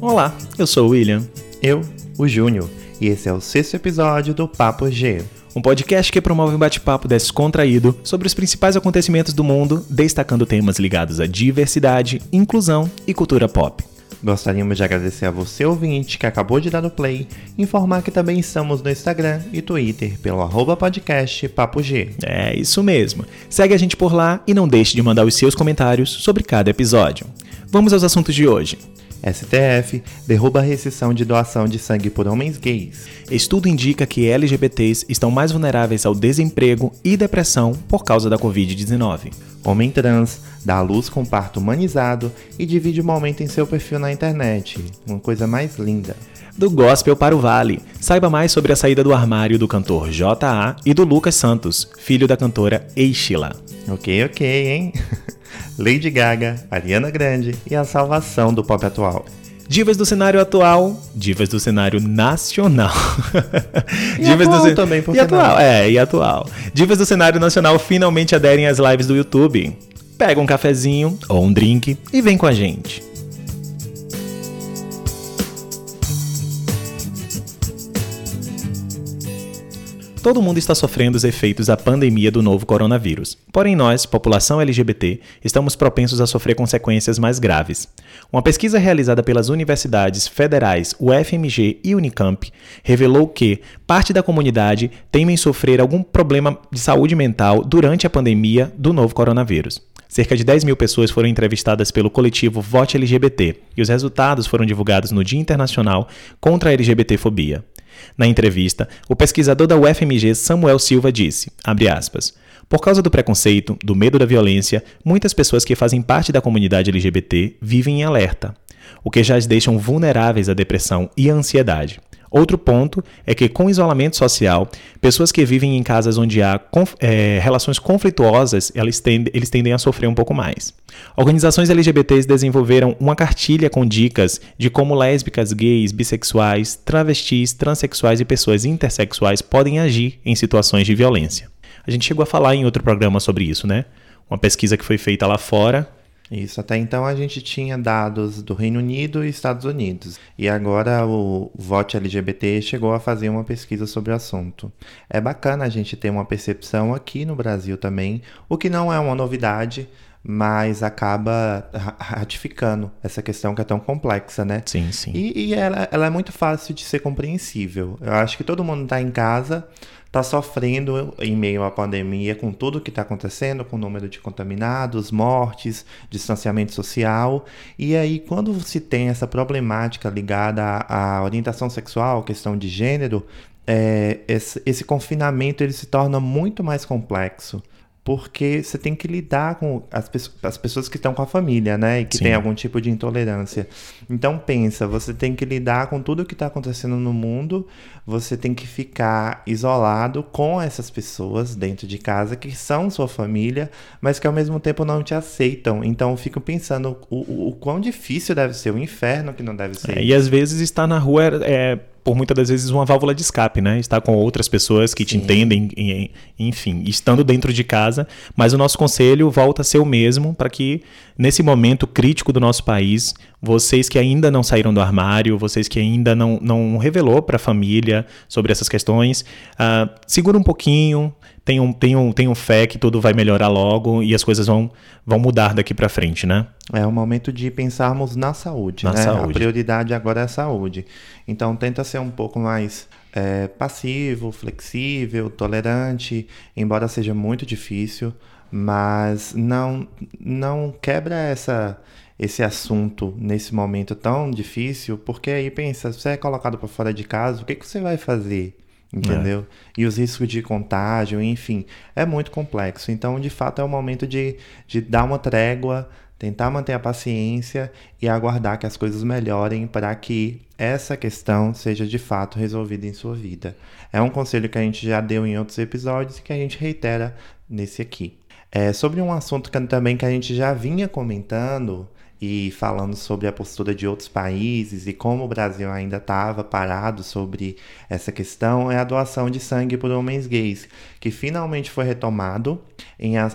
Olá, eu sou o William. Eu, o Júnior, e esse é o sexto episódio do Papo G. Um podcast que promove um bate-papo descontraído sobre os principais acontecimentos do mundo, destacando temas ligados à diversidade, inclusão e cultura pop. Gostaríamos de agradecer a você, ouvinte, que acabou de dar o play, informar que também estamos no Instagram e Twitter pelo arroba podcast Papo G. É isso mesmo. Segue a gente por lá e não deixe de mandar os seus comentários sobre cada episódio. Vamos aos assuntos de hoje. STF derruba a restrição de doação de sangue por homens gays. Estudo indica que LGBTs estão mais vulneráveis ao desemprego e depressão por causa da Covid-19. Homem trans dá à luz com parto humanizado e divide o momento em seu perfil na internet. Uma coisa mais linda. Do gospel para o vale. Saiba mais sobre a saída do armário do cantor J.A. e do Lucas Santos, filho da cantora Eichila. Ok, ok, hein? Lady Gaga, Ariana Grande e a salvação do pop atual. Divas do cenário atual, divas do cenário nacional. E divas atual do também, por e atual, não? é, e atual. Divas do cenário nacional finalmente aderem às lives do YouTube. Pega um cafezinho ou um drink e vem com a gente. Todo mundo está sofrendo os efeitos da pandemia do novo coronavírus. Porém, nós, população LGBT, estamos propensos a sofrer consequências mais graves. Uma pesquisa realizada pelas universidades federais UFMG e Unicamp revelou que parte da comunidade teme sofrer algum problema de saúde mental durante a pandemia do novo coronavírus. Cerca de 10 mil pessoas foram entrevistadas pelo coletivo Vote LGBT e os resultados foram divulgados no Dia Internacional contra a LGBTfobia. Na entrevista, o pesquisador da UFMG Samuel Silva disse, aspas, por causa do preconceito, do medo da violência, muitas pessoas que fazem parte da comunidade LGBT vivem em alerta, o que já as deixam vulneráveis à depressão e à ansiedade. Outro ponto é que, com isolamento social, pessoas que vivem em casas onde há conf é, relações conflituosas, eles tendem, eles tendem a sofrer um pouco mais. Organizações LGBTs desenvolveram uma cartilha com dicas de como lésbicas, gays, bissexuais, travestis, transexuais e pessoas intersexuais podem agir em situações de violência. A gente chegou a falar em outro programa sobre isso, né? Uma pesquisa que foi feita lá fora isso, até então a gente tinha dados do Reino Unido e Estados Unidos. E agora o Vote LGBT chegou a fazer uma pesquisa sobre o assunto. É bacana a gente ter uma percepção aqui no Brasil também, o que não é uma novidade, mas acaba ratificando essa questão que é tão complexa, né? Sim, sim. E, e ela, ela é muito fácil de ser compreensível. Eu acho que todo mundo está em casa está sofrendo em meio à pandemia com tudo que está acontecendo, com o número de contaminados, mortes, distanciamento social. E aí, quando se tem essa problemática ligada à, à orientação sexual, questão de gênero, é, esse, esse confinamento ele se torna muito mais complexo porque você tem que lidar com as, as pessoas que estão com a família, né? E que Sim. tem algum tipo de intolerância. Então pensa, você tem que lidar com tudo que está acontecendo no mundo, você tem que ficar isolado com essas pessoas dentro de casa que são sua família, mas que ao mesmo tempo não te aceitam. Então eu fico pensando o, o, o quão difícil deve ser, o inferno que não deve ser. É, e às vezes estar na rua é, é por muitas das vezes uma válvula de escape, né? Estar com outras pessoas que Sim. te entendem, enfim, estando dentro de casa. Mas o nosso conselho volta a ser o mesmo para que nesse momento crítico do nosso país, vocês que ainda não saíram do armário, vocês que ainda não, não revelou para a família sobre essas questões, uh, segura um pouquinho, tenham, tenham, tenham fé que tudo vai melhorar logo e as coisas vão, vão mudar daqui para frente, né? É o momento de pensarmos na saúde, na né? Saúde. A prioridade agora é a saúde. Então tenta ser um pouco mais é, passivo, flexível, tolerante, embora seja muito difícil, mas não não quebra essa esse assunto nesse momento tão difícil, porque aí pensa, você é colocado para fora de casa, o que, que você vai fazer? entendeu? É. E os riscos de contágio, enfim, é muito complexo. Então, de fato, é o momento de, de dar uma trégua, tentar manter a paciência e aguardar que as coisas melhorem para que essa questão seja de fato resolvida em sua vida. É um conselho que a gente já deu em outros episódios e que a gente reitera nesse aqui. É, sobre um assunto que, também que a gente já vinha comentando e falando sobre a postura de outros países e como o Brasil ainda estava parado sobre essa questão, é a doação de sangue por homens gays, que finalmente foi retomado em é,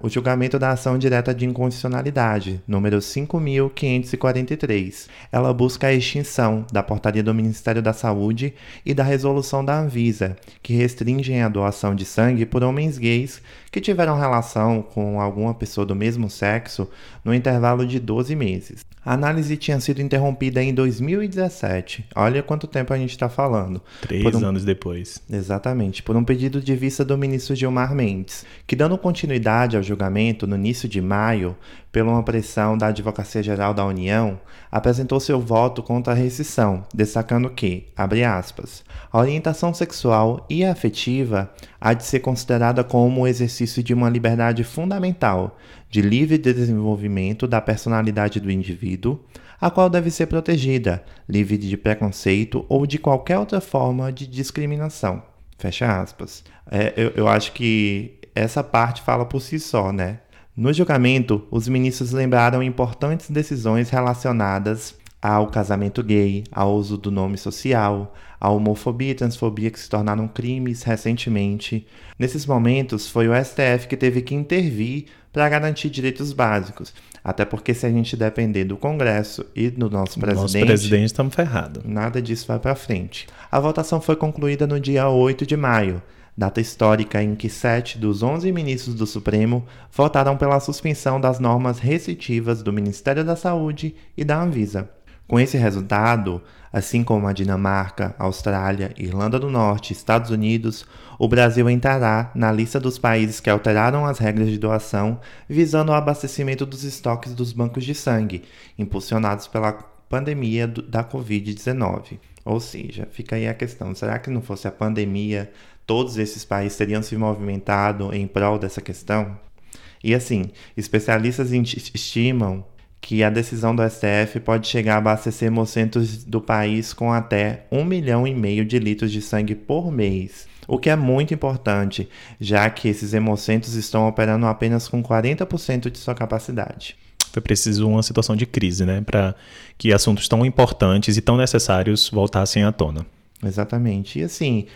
o julgamento da ação direta de inconstitucionalidade, número 5.543. Ela busca a extinção da portaria do Ministério da Saúde e da resolução da Anvisa, que restringem a doação de sangue por homens gays que tiveram relação com alguma pessoa do mesmo sexo no intervalo de 12 meses. A análise tinha sido interrompida em 2017. Olha quanto tempo a gente está falando. Três um... anos depois. Exatamente, por um pedido de vista do ministro Gilmar Mendes, que dando continuidade ao julgamento no início de maio, pela uma pressão da Advocacia Geral da União, apresentou seu voto contra a rescisão, destacando que, abre aspas, a orientação sexual e afetiva há de ser considerada como o exercício de uma liberdade fundamental de livre desenvolvimento da personalidade do indivíduo, a qual deve ser protegida, livre de preconceito ou de qualquer outra forma de discriminação. Fecha aspas. É, eu, eu acho que essa parte fala por si só, né? No julgamento, os ministros lembraram importantes decisões relacionadas ao casamento gay, ao uso do nome social, à homofobia e transfobia que se tornaram crimes recentemente. Nesses momentos, foi o STF que teve que intervir para garantir direitos básicos. Até porque se a gente depender do Congresso e do nosso presidente, nosso presidente estamos ferrados. Nada disso vai para frente. A votação foi concluída no dia 8 de maio, data histórica em que sete dos onze ministros do Supremo votaram pela suspensão das normas restritivas do Ministério da Saúde e da Anvisa. Com esse resultado, assim como a Dinamarca, Austrália, Irlanda do Norte Estados Unidos, o Brasil entrará na lista dos países que alteraram as regras de doação visando o abastecimento dos estoques dos bancos de sangue, impulsionados pela pandemia da Covid-19. Ou seja, fica aí a questão: será que não fosse a pandemia, todos esses países teriam se movimentado em prol dessa questão? E assim, especialistas estimam que a decisão do STF pode chegar a abastecer hemocentros do país com até um milhão e meio de litros de sangue por mês. O que é muito importante, já que esses hemocentros estão operando apenas com 40% de sua capacidade. Foi preciso uma situação de crise, né, para que assuntos tão importantes e tão necessários voltassem à tona. Exatamente. E assim,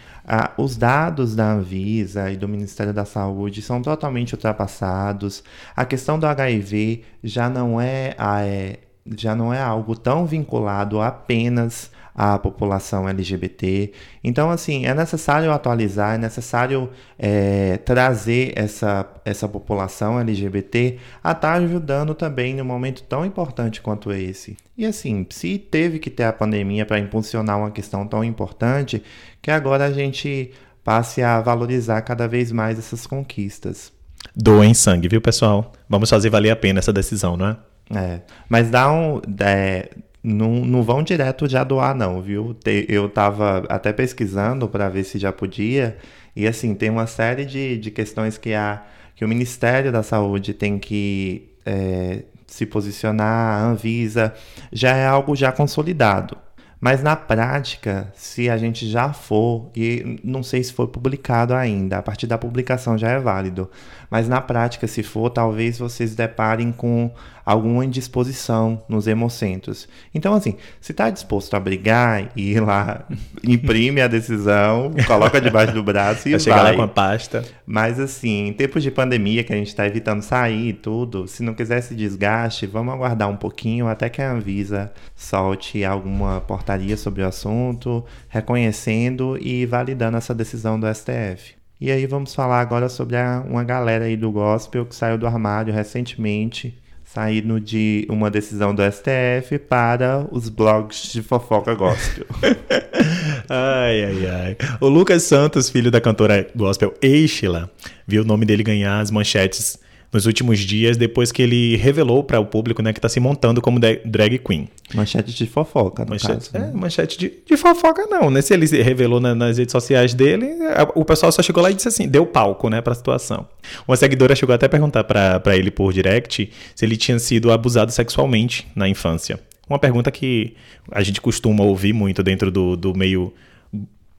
os dados da Anvisa e do Ministério da Saúde são totalmente ultrapassados. A questão do HIV já não é, a, é já não é algo tão vinculado apenas à população LGBT. Então, assim, é necessário atualizar, é necessário é, trazer essa, essa população LGBT a estar ajudando também num momento tão importante quanto esse. E assim, se teve que ter a pandemia para impulsionar uma questão tão importante, que agora a gente passe a valorizar cada vez mais essas conquistas. Doem sangue, viu, pessoal? Vamos fazer valer a pena essa decisão, não é? É, mas dá um. É, não, não vão direto já doar, não, viu? Eu tava até pesquisando para ver se já podia. E assim, tem uma série de, de questões que, a, que o Ministério da Saúde tem que é, se posicionar, a Anvisa, já é algo já consolidado. Mas na prática, se a gente já for, e não sei se foi publicado ainda, a partir da publicação já é válido, mas na prática, se for, talvez vocês deparem com alguma indisposição nos hemocentros. Então, assim, se está disposto a brigar e ir lá, imprime a decisão, coloca debaixo do braço e vai. chegar lá com a pasta. Mas, assim, em tempos de pandemia, que a gente está evitando sair e tudo, se não quiser esse desgaste, vamos aguardar um pouquinho até que a Anvisa solte alguma portaria sobre o assunto, reconhecendo e validando essa decisão do STF. E aí vamos falar agora sobre a, uma galera aí do gospel que saiu do armário recentemente saindo de uma decisão do STF para os blogs de fofoca gospel. ai, ai, ai. O Lucas Santos, filho da cantora gospel Eichela, viu o nome dele ganhar as manchetes nos últimos dias, depois que ele revelou para o público né, que está se montando como drag queen. Manchete de fofoca, no manchete, caso. É, manchete de, de fofoca não, né? Se ele revelou na, nas redes sociais dele, o pessoal só chegou lá e disse assim, deu palco, né, para a situação. Uma seguidora chegou até a perguntar para ele por direct se ele tinha sido abusado sexualmente na infância. Uma pergunta que a gente costuma ouvir muito dentro do, do meio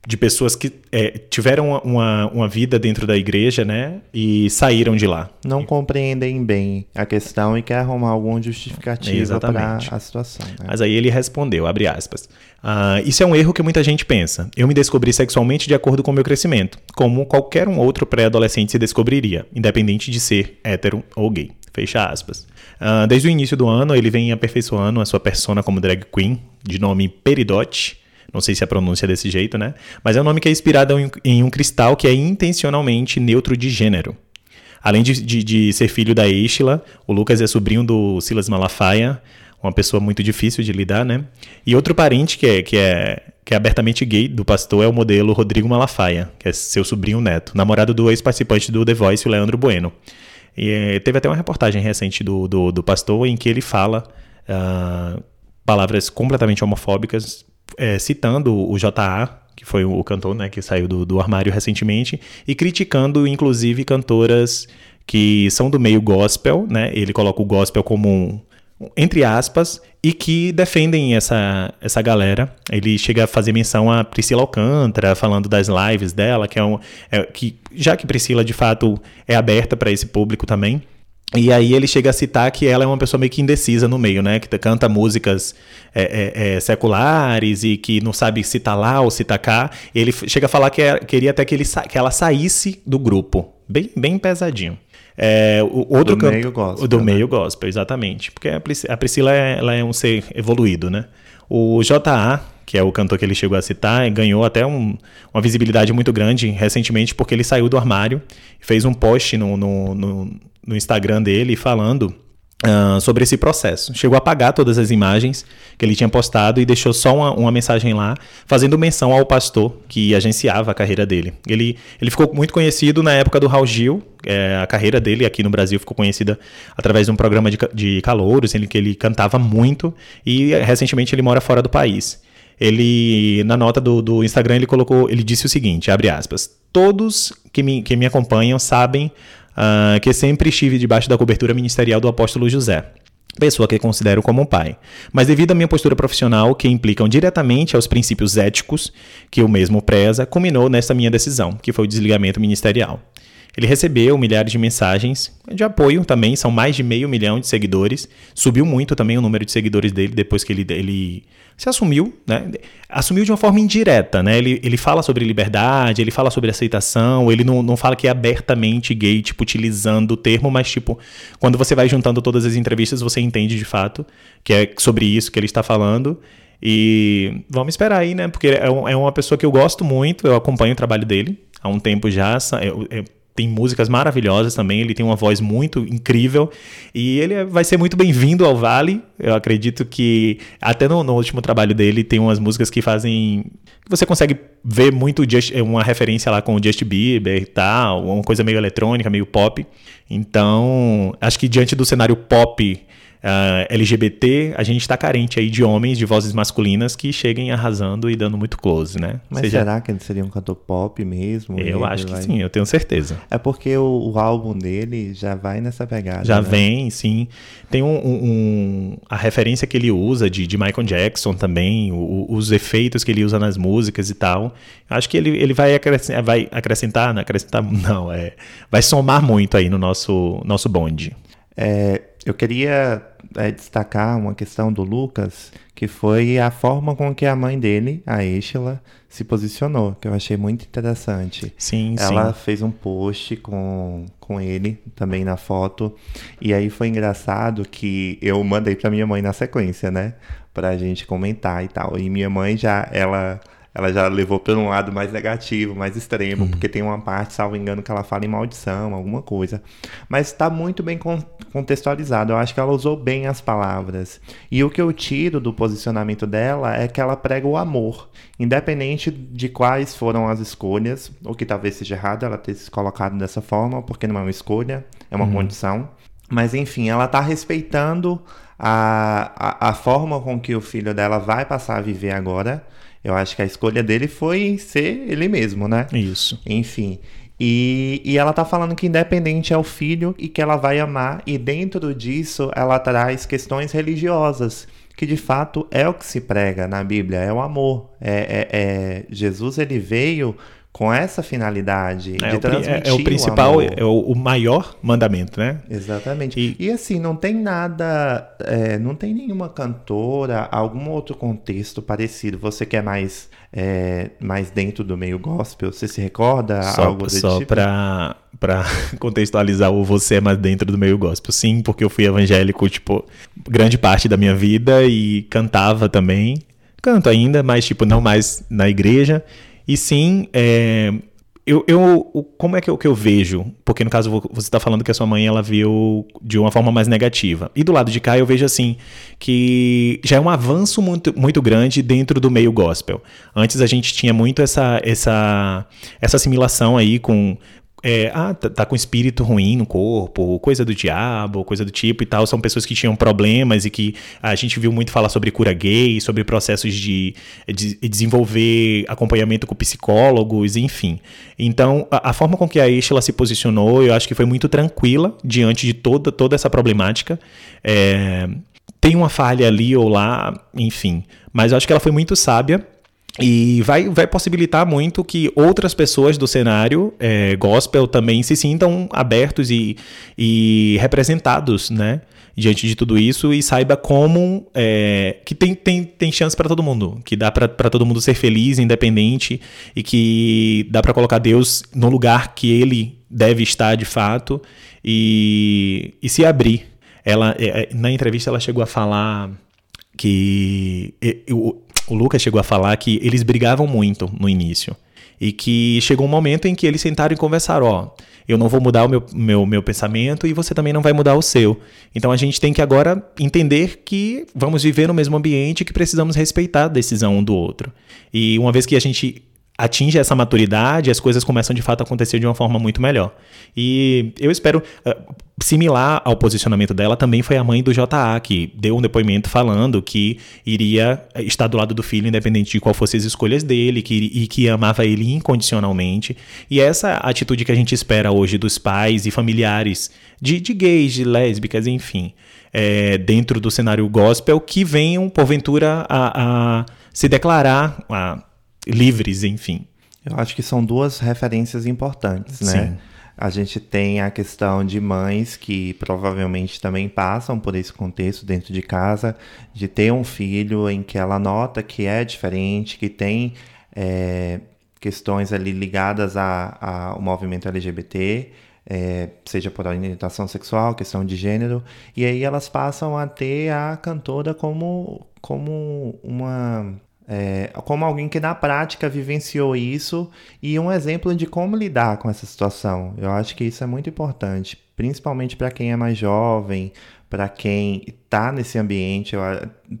de pessoas que é, tiveram uma, uma vida dentro da igreja, né? E saíram de lá. Não compreendem bem a questão e quer arrumar alguma justificativa para a situação. Né? Mas aí ele respondeu, abre aspas. Ah, isso é um erro que muita gente pensa. Eu me descobri sexualmente de acordo com o meu crescimento, como qualquer um outro pré-adolescente se descobriria, independente de ser hétero ou gay. Fecha aspas. Uh, desde o início do ano, ele vem aperfeiçoando a sua persona como drag queen, de nome Peridote, não sei se a pronúncia é desse jeito, né? Mas é um nome que é inspirado em um cristal que é intencionalmente neutro de gênero. Além de, de, de ser filho da Eixla, o Lucas é sobrinho do Silas Malafaia, uma pessoa muito difícil de lidar, né? E outro parente que é, que é, que é abertamente gay do pastor é o modelo Rodrigo Malafaia, que é seu sobrinho neto, namorado do ex-participante do The Voice, o Leandro Bueno. E é, teve até uma reportagem recente do, do, do pastor em que ele fala uh, palavras completamente homofóbicas é, citando o JA, que foi o cantor né, que saiu do, do armário recentemente, e criticando, inclusive, cantoras que são do meio gospel, né? Ele coloca o gospel como um, entre aspas, e que defendem essa, essa galera. Ele chega a fazer menção a Priscila Alcântara, falando das lives dela, que é um. É, que, já que Priscila de fato é aberta para esse público também. E aí ele chega a citar que ela é uma pessoa meio que indecisa no meio, né? Que canta músicas é, é, é, seculares e que não sabe se tá lá ou se tá cá. Ele chega a falar que é, queria até que, ele que ela saísse do grupo. Bem, bem pesadinho. É, o outro do meio gospel. Do né? meio gospel, exatamente. Porque a Priscila é, ela é um ser evoluído, né? O JA, que é o cantor que ele chegou a citar, ganhou até um, uma visibilidade muito grande recentemente porque ele saiu do armário e fez um post no, no, no, no Instagram dele falando Uh, sobre esse processo. Chegou a apagar todas as imagens que ele tinha postado e deixou só uma, uma, mensagem lá, fazendo menção ao pastor que agenciava a carreira dele. Ele, ele ficou muito conhecido na época do Raul Gil, é, a carreira dele aqui no Brasil ficou conhecida através de um programa de, de calouros, em que ele cantava muito e recentemente ele mora fora do país. Ele, na nota do, do Instagram, ele colocou, ele disse o seguinte, abre aspas, todos que me, que me acompanham sabem uh, que sempre estive debaixo da cobertura ministerial do apóstolo José pessoa que considero como um pai. Mas devido à minha postura profissional, que implicam diretamente aos princípios éticos que o mesmo preza, culminou nessa minha decisão, que foi o desligamento ministerial. Ele recebeu milhares de mensagens de apoio também, são mais de meio milhão de seguidores. Subiu muito também o número de seguidores dele depois que ele, ele se assumiu, né? Assumiu de uma forma indireta, né? Ele, ele fala sobre liberdade, ele fala sobre aceitação, ele não, não fala que é abertamente gay, tipo, utilizando o termo, mas, tipo, quando você vai juntando todas as entrevistas, você entende de fato que é sobre isso que ele está falando. E vamos esperar aí, né? Porque é, é uma pessoa que eu gosto muito, eu acompanho o trabalho dele há um tempo já. Eu, eu, tem músicas maravilhosas também, ele tem uma voz muito incrível e ele vai ser muito bem-vindo ao Vale. Eu acredito que até no, no, último trabalho dele tem umas músicas que fazem. Você consegue ver muito just, uma referência lá com o Justin Bieber e tal, uma coisa meio eletrônica, meio pop. Então, acho que diante do cenário pop uh, ah, LGBT, a gente está carente aí de homens de vozes masculinas que cheguem arrasando e dando muito close, né? Mas Seja... será que ele seria um cantor pop mesmo? Eu acho que vai... sim, eu tenho certeza. É porque o, o, álbum dele já vai nessa pegada. Já né? vem, sim. Tem um, um, um, a referência que ele usa de, de Michael Jackson também, o, os efeitos que ele usa nas músicas e tal. Acho que ele, ele vai, acrescentar, vai acrescentar, não, acrescentar, não, é, vai somar muito aí no nosso, nosso bonde. É, eu queria é, destacar uma questão do Lucas, que foi a forma com que a mãe dele, a Estela, se posicionou, que eu achei muito interessante. Sim, Ela sim. fez um post com, com ele também na foto, e aí foi engraçado que eu mandei para minha mãe na sequência, né, pra gente comentar e tal. E minha mãe já, ela ela já levou para um lado mais negativo, mais extremo, uhum. porque tem uma parte, salvo engano, que ela fala em maldição, alguma coisa. Mas está muito bem contextualizado. Eu acho que ela usou bem as palavras. E o que eu tiro do posicionamento dela é que ela prega o amor, independente de quais foram as escolhas, ou que talvez seja errado ela ter se colocado dessa forma, porque não é uma escolha, é uma uhum. condição. Mas enfim, ela está respeitando a, a, a forma com que o filho dela vai passar a viver agora eu acho que a escolha dele foi ser ele mesmo, né? Isso. Enfim. E, e ela tá falando que independente é o filho e que ela vai amar, e dentro disso ela traz questões religiosas que de fato é o que se prega na Bíblia, é o amor. É, é, é Jesus ele veio com essa finalidade é de o, transmitir é, é o principal, o é o, maior mandamento, né? Exatamente. E, e assim, não tem nada, é, não tem nenhuma cantora, algum outro contexto parecido. Você que é mais, é, mais dentro do meio gospel, você se recorda só, algo desse só tipo? pra, pra contextualizar o você é mais dentro do meio gospel. Sim, porque eu fui evangélico, tipo, grande parte da minha vida e cantava também. Canto ainda, mas, tipo, não mais na igreja. E sim, é, eu, eu, como é que eu, que eu vejo? Porque no caso você está falando que a sua mãe ela viu de uma forma mais negativa. E do lado de cá eu vejo assim que já é um avanço muito, muito grande dentro do meio gospel. Antes a gente tinha muito essa, essa, essa assimilação aí com é, ah, tá, tá, com espírito ruim no corpo, coisa do diabo, coisa do tipo e tal. São pessoas que tinham problemas e que a gente viu muito falar sobre cura gay, sobre processos de, de desenvolver acompanhamento com psicólogos, enfim. Então, a, a forma com que a Estela se posicionou, eu acho que foi muito tranquila diante de toda, toda essa problemática. É, tem uma falha ali ou lá, enfim. Mas eu acho que ela foi muito sábia e vai, vai possibilitar muito que outras pessoas do cenário é, gospel também se sintam abertos e, e representados, né? Diante de tudo isso e saiba como é, que tem, tem, tem chance para todo mundo, que dá para todo mundo ser feliz, independente e que dá para colocar Deus no lugar que ele deve estar de fato e, e se abrir. Ela, é, é na entrevista ela chegou a falar que eu, o Lucas chegou a falar que eles brigavam muito no início. E que chegou um momento em que eles sentaram e conversaram: ó, eu não vou mudar o meu, meu, meu pensamento e você também não vai mudar o seu. Então a gente tem que agora entender que vamos viver no mesmo ambiente e que precisamos respeitar a decisão um do outro. E uma vez que a gente atinge essa maturidade, as coisas começam de fato a acontecer de uma forma muito melhor. E eu espero, uh, similar ao posicionamento dela, também foi a mãe do JA, que deu um depoimento falando que iria estar do lado do filho, independente de qual fossem as escolhas dele, que, e que amava ele incondicionalmente. E essa atitude que a gente espera hoje dos pais e familiares de, de gays, de lésbicas, enfim, é, dentro do cenário gospel, que venham, porventura, a, a se declarar. A, livres, enfim. Eu acho que são duas referências importantes, né? Sim. A gente tem a questão de mães que provavelmente também passam por esse contexto dentro de casa, de ter um filho em que ela nota que é diferente, que tem é, questões ali ligadas ao movimento LGBT, é, seja por orientação sexual, questão de gênero, e aí elas passam a ter a cantora como, como uma é, como alguém que na prática vivenciou isso e um exemplo de como lidar com essa situação. Eu acho que isso é muito importante, principalmente para quem é mais jovem, para quem está nesse ambiente. Eu,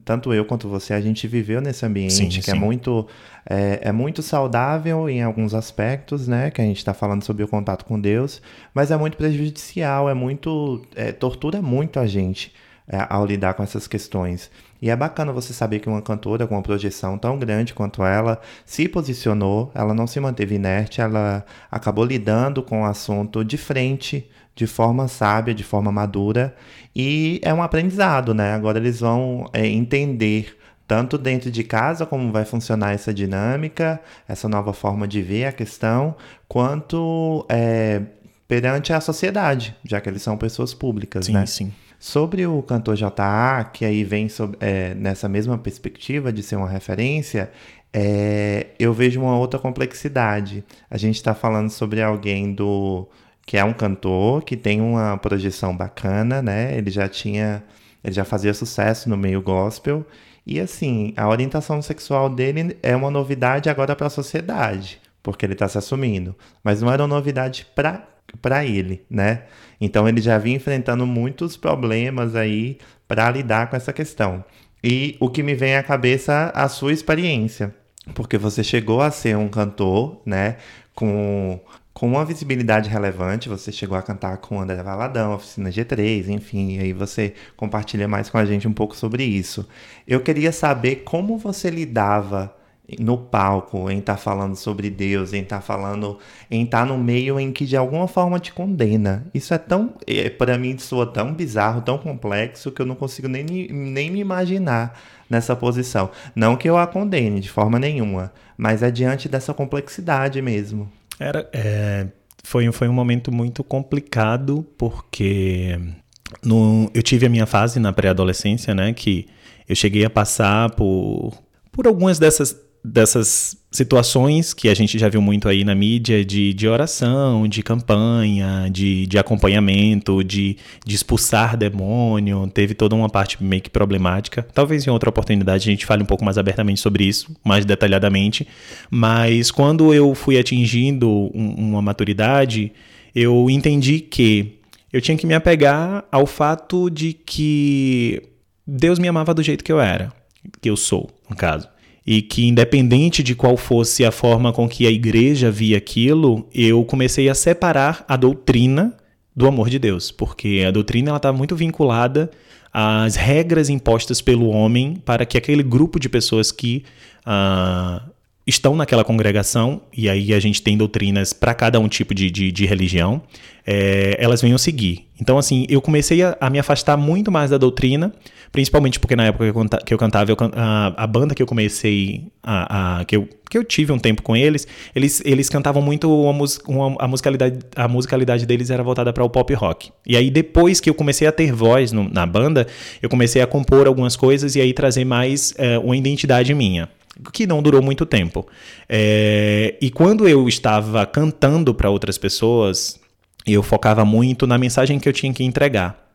tanto eu quanto você, a gente viveu nesse ambiente sim, que é sim. é muito é, é, muito saudável em alguns aspectos, né? Que a gente está falando sobre o contato com Deus, mas é muito prejudicial, é muito é, tortura muito a gente é, ao lidar com essas questões. E é bacana você saber que uma cantora com uma projeção tão grande quanto ela se posicionou, ela não se manteve inerte, ela acabou lidando com o assunto de frente, de forma sábia, de forma madura, e é um aprendizado, né? Agora eles vão é, entender tanto dentro de casa como vai funcionar essa dinâmica, essa nova forma de ver a questão, quanto é, perante a sociedade, já que eles são pessoas públicas, sim, né? Sim, sim. Sobre o cantor JA, que aí vem é, nessa mesma perspectiva de ser uma referência, é, eu vejo uma outra complexidade. A gente está falando sobre alguém do que é um cantor que tem uma projeção bacana, né? Ele já tinha, ele já fazia sucesso no meio gospel e assim a orientação sexual dele é uma novidade agora para a sociedade, porque ele está se assumindo, mas não era uma novidade para para ele, né? Então ele já vinha enfrentando muitos problemas aí para lidar com essa questão. E o que me vem à cabeça a sua experiência, porque você chegou a ser um cantor, né, com com uma visibilidade relevante, você chegou a cantar com André Valadão, Oficina G3, enfim, aí você compartilha mais com a gente um pouco sobre isso. Eu queria saber como você lidava no palco, em estar tá falando sobre Deus, em estar tá falando, em estar tá no meio em que de alguma forma te condena. Isso é tão, é, para mim, soa tão bizarro, tão complexo que eu não consigo nem, nem me imaginar nessa posição. Não que eu a condene de forma nenhuma, mas é diante dessa complexidade mesmo. Era, é, foi, foi um momento muito complicado porque no, eu tive a minha fase na pré-adolescência, né, que eu cheguei a passar por, por algumas dessas dessas situações que a gente já viu muito aí na mídia de, de oração, de campanha, de, de acompanhamento, de, de expulsar demônio, teve toda uma parte meio que problemática. Talvez em outra oportunidade a gente fale um pouco mais abertamente sobre isso, mais detalhadamente. Mas quando eu fui atingindo um, uma maturidade, eu entendi que eu tinha que me apegar ao fato de que Deus me amava do jeito que eu era, que eu sou, no caso e que independente de qual fosse a forma com que a igreja via aquilo, eu comecei a separar a doutrina do amor de Deus, porque a doutrina ela está muito vinculada às regras impostas pelo homem para que aquele grupo de pessoas que uh, estão naquela congregação, e aí a gente tem doutrinas para cada um tipo de, de, de religião, é, elas venham seguir. Então, assim, eu comecei a, a, me afastar muito mais da doutrina, principalmente porque na época que eu, cantava, eu, a, a, banda que eu comecei, a, a, que, eu, que eu tive um tempo com eles, eles, eles cantavam muito uma, uma, a, musicalidade, a musicalidade deles era voltada para o pop rock. E aí, depois que eu comecei a ter voz no, na banda, eu comecei a compor algumas coisas e aí trazer mais é, uma identidade minha que não durou muito tempo. É, e quando eu estava cantando para outras pessoas, eu focava muito na mensagem que eu tinha que entregar.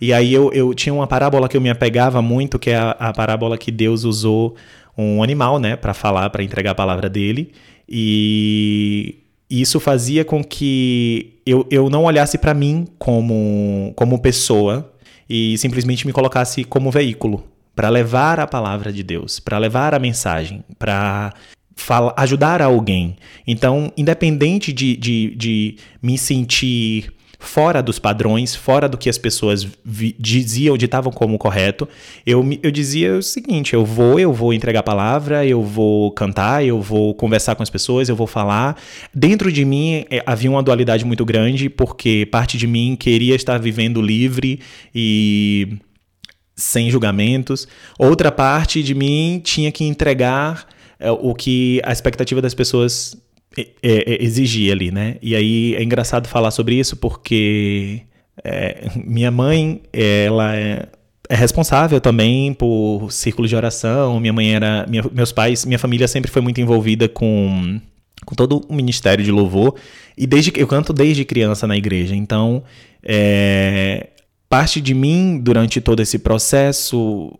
E aí eu, eu tinha uma parábola que eu me apegava muito, que é a, a parábola que Deus usou um animal, né, para falar, para entregar a palavra dele. E isso fazia com que eu, eu não olhasse para mim como, como pessoa e simplesmente me colocasse como veículo para levar a palavra de Deus, para levar a mensagem, para ajudar alguém. Então, independente de, de, de me sentir fora dos padrões, fora do que as pessoas diziam, ditavam como correto, eu, eu dizia o seguinte: eu vou, eu vou entregar a palavra, eu vou cantar, eu vou conversar com as pessoas, eu vou falar. Dentro de mim é, havia uma dualidade muito grande, porque parte de mim queria estar vivendo livre e sem julgamentos. Outra parte de mim tinha que entregar é, o que a expectativa das pessoas é, é, exigia ali, né? E aí é engraçado falar sobre isso porque é, minha mãe, ela é, é, responsável também por círculos de oração. Minha mãe era, minha, meus pais, minha família sempre foi muito envolvida com com todo o ministério de louvor e desde eu canto desde criança na igreja. Então, é, parte de mim, durante todo esse processo,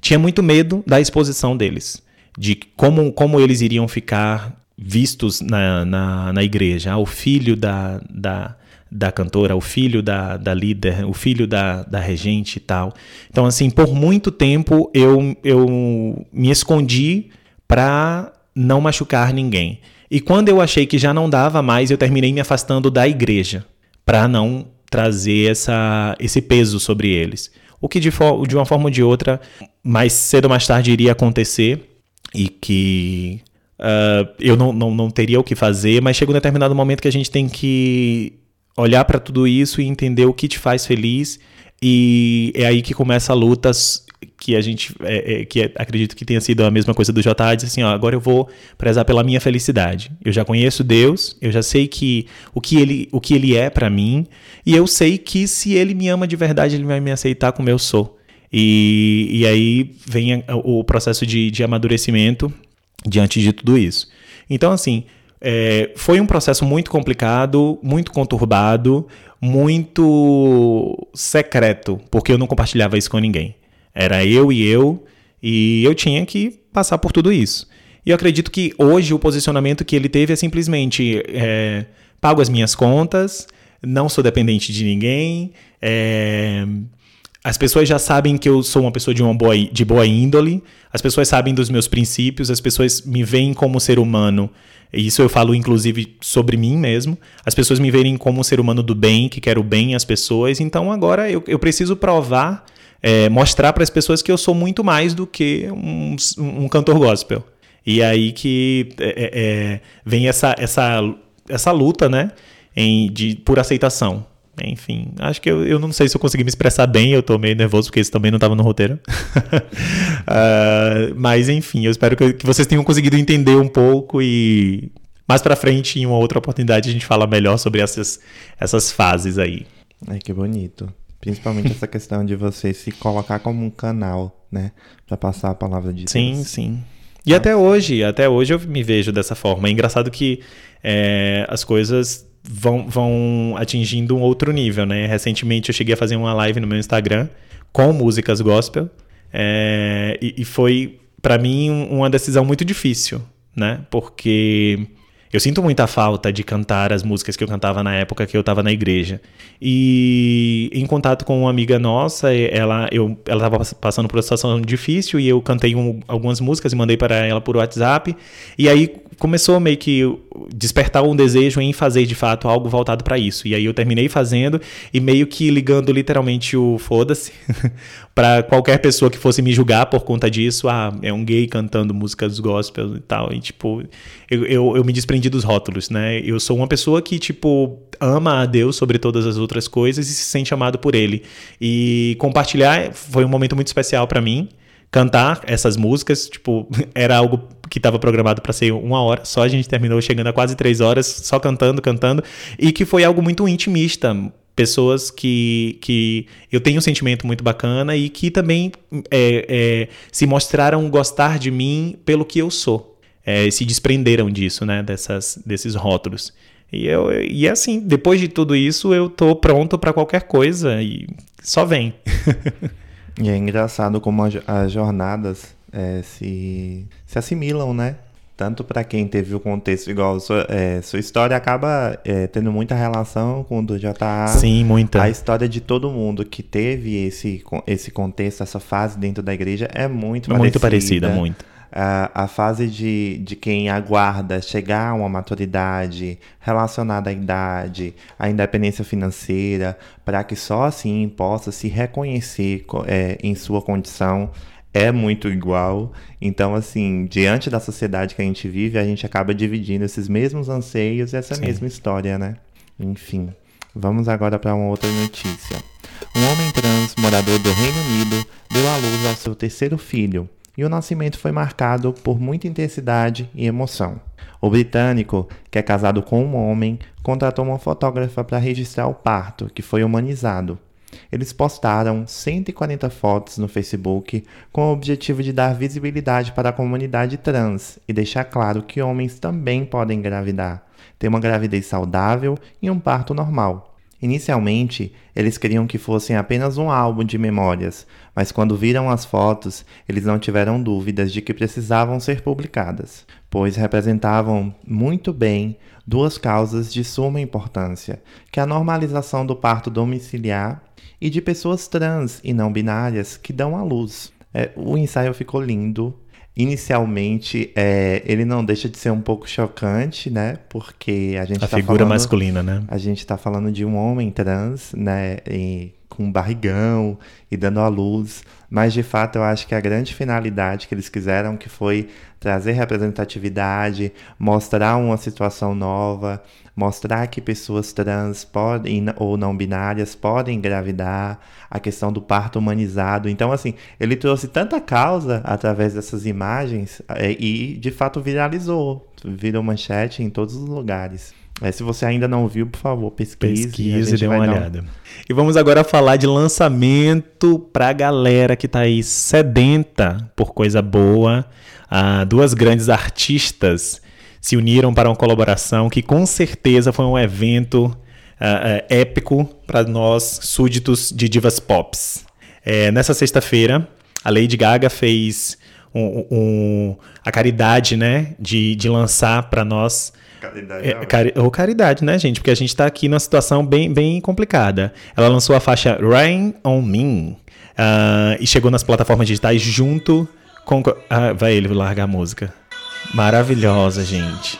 tinha muito medo da exposição deles, de como, como eles iriam ficar vistos na, na, na igreja. Ah, o filho da, da, da cantora, o filho da, da líder, o filho da, da regente e tal. Então, assim, por muito tempo eu, eu me escondi para não machucar ninguém. E quando eu achei que já não dava mais, eu terminei me afastando da igreja para não trazer essa, esse peso sobre eles. O que de, de uma forma ou de outra, mais cedo ou mais tarde iria acontecer e que uh, eu não, não, não teria o que fazer, mas chega um determinado momento que a gente tem que olhar para tudo isso e entender o que te faz feliz e é aí que começa a luta que a gente é, é, que é, acredito que tenha sido a mesma coisa do JA, diz assim, ó, agora eu vou prezar pela minha felicidade. Eu já conheço Deus, eu já sei que o que ele, o que ele é para mim, e eu sei que se ele me ama de verdade, ele vai me aceitar como eu sou. E, e aí vem o processo de, de amadurecimento diante de tudo isso. Então, assim, é, foi um processo muito complicado, muito conturbado, muito secreto, porque eu não compartilhava isso com ninguém. Era eu e eu, e eu tinha que passar por tudo isso. E eu acredito que hoje o posicionamento que ele teve é simplesmente: é, pago as minhas contas, não sou dependente de ninguém, é, as pessoas já sabem que eu sou uma pessoa de, uma boa, de boa índole, as pessoas sabem dos meus princípios, as pessoas me veem como ser humano, isso eu falo inclusive sobre mim mesmo. As pessoas me veem como um ser humano do bem, que quer o bem às pessoas, então agora eu, eu preciso provar é, mostrar para as pessoas que eu sou muito mais do que um, um cantor gospel. E aí que é, é, é, vem essa, essa, essa luta, né? Em, de, por aceitação. Enfim, acho que eu, eu não sei se eu consegui me expressar bem, eu tô meio nervoso porque isso também não estava no roteiro. uh, mas enfim, eu espero que, que, vocês tenham conseguido entender um pouco e mais para frente, em uma outra oportunidade, a gente fala melhor sobre essas, essas fases aí. Ai, que bonito. Principalmente essa questão de você se colocar como um canal, né? Para passar a palavra de Deus. Sim, sim. E até hoje, até hoje eu me vejo dessa forma. É engraçado que é, as coisas vão, vão atingindo um outro nível, né? Recentemente eu cheguei a fazer uma live no meu Instagram com músicas gospel é, e, e foi para mim uma decisão muito difícil, né? Porque eu sinto muita falta de cantar as músicas que eu cantava na época que eu estava na igreja. E em contato com uma amiga nossa, ela eu ela estava passando por uma situação difícil e eu cantei um, algumas músicas e mandei para ela por WhatsApp. E aí começou meio que despertar um desejo em fazer de fato algo voltado para isso. E aí eu terminei fazendo e meio que ligando literalmente o foda-se para qualquer pessoa que fosse me julgar por conta disso. Ah, é um gay cantando músicas gospel e tal. E tipo, eu, eu, eu me desprendi dos rótulos, né? Eu sou uma pessoa que, tipo, ama a Deus sobre todas as outras coisas e se sente amado por Ele. E compartilhar foi um momento muito especial para mim cantar essas músicas, tipo, era algo que estava programado para ser uma hora, só a gente terminou chegando a quase três horas, só cantando, cantando, e que foi algo muito intimista. Pessoas que, que eu tenho um sentimento muito bacana e que também é, é, se mostraram gostar de mim pelo que eu sou. É, se desprenderam disso, né? Dessas, desses rótulos. E, eu, e assim, depois de tudo isso, eu tô pronto para qualquer coisa e só vem. E é engraçado como as jornadas é, se, se assimilam, né? Tanto para quem teve o contexto igual sua, é, sua história acaba é, tendo muita relação com o do JA. Sim, muita. A história de todo mundo que teve esse, esse contexto, essa fase dentro da igreja é muito, muito parecida. Muito parecida, muito a, a fase de, de quem aguarda chegar a uma maturidade relacionada à idade, à independência financeira, para que só assim possa se reconhecer é, em sua condição é muito igual. Então, assim, diante da sociedade que a gente vive, a gente acaba dividindo esses mesmos anseios e essa Sim. mesma história, né? Enfim, vamos agora para uma outra notícia. Um homem trans morador do Reino Unido deu à luz ao seu terceiro filho, e o nascimento foi marcado por muita intensidade e emoção. O britânico, que é casado com um homem, contratou uma fotógrafa para registrar o parto, que foi humanizado. Eles postaram 140 fotos no Facebook com o objetivo de dar visibilidade para a comunidade trans e deixar claro que homens também podem engravidar, ter uma gravidez saudável e um parto normal. Inicialmente, eles queriam que fossem apenas um álbum de memórias, mas quando viram as fotos, eles não tiveram dúvidas de que precisavam ser publicadas, pois representavam muito bem duas causas de suma importância, que é a normalização do parto domiciliar e de pessoas trans e não binárias que dão à luz. É, o ensaio ficou lindo, inicialmente é, ele não deixa de ser um pouco chocante, né? Porque a gente a tá figura falando, masculina, né? A gente está falando de um homem trans, né? E, com barrigão e dando à luz, mas de fato eu acho que a grande finalidade que eles quiseram que foi trazer representatividade, mostrar uma situação nova, mostrar que pessoas trans podem ou não binárias podem engravidar, a questão do parto humanizado. Então, assim, ele trouxe tanta causa através dessas imagens é, e de fato viralizou, virou manchete em todos os lugares. É, se você ainda não viu, por favor, pesquise. Pesquise e dê uma olhada. Um... E vamos agora falar de lançamento pra galera que tá aí sedenta por coisa boa. Ah, duas grandes artistas se uniram para uma colaboração que com certeza foi um evento uh, uh, épico para nós súditos de divas pops. É, nessa sexta-feira, a Lady Gaga fez um, um, a caridade né, de, de lançar para nós. Caridade. É, cari ou caridade, né, gente? Porque a gente está aqui numa situação bem, bem complicada. Ela lançou a faixa Rain on Me uh, e chegou nas plataformas digitais junto com. Ah, vai ele largar a música. Maravilhosa, gente.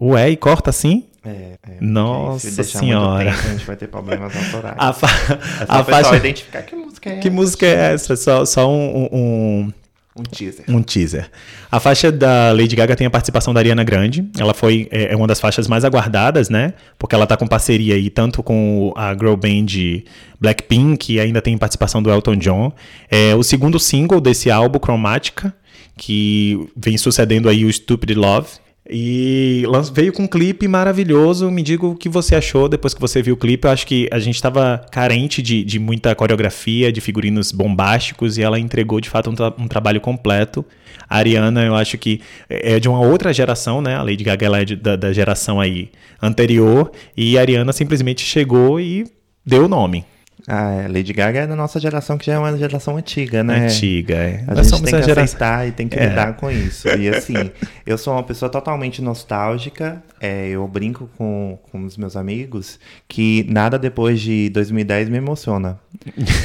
Ué, e corta assim? É, é, Nossa se senhora. tempo, a gente vai ter problemas autorais. A, fa só a faixa. identificar que música é Que música é essa? Só, só um, um, Um teaser. um teaser. A faixa da Lady Gaga tem a participação da Ariana Grande. Ela foi é, é uma das faixas mais aguardadas, né? Porque ela tá com parceria aí tanto com a girl band Blackpink e ainda tem participação do Elton John. É o segundo single desse álbum, Chromatica, que vem sucedendo aí o Stupid Love. E veio com um clipe maravilhoso. Me diga o que você achou depois que você viu o clipe. Eu acho que a gente estava carente de, de muita coreografia, de figurinos bombásticos, e ela entregou de fato um, tra- um trabalho completo. A Ariana, eu acho que é de uma outra geração, né? A Lady Gaga ela é de- da, da geração aí anterior, e a Ariana simplesmente chegou e deu o nome. Ah, é, Lady Gaga é da nossa geração, que já é uma geração antiga, né? Antiga. É. A Nós gente tem que geração. aceitar e tem que É. lidar com isso. E assim, eu sou uma pessoa totalmente nostálgica. é, eu brinco com, com os meus amigos que nada depois de 2010 me emociona.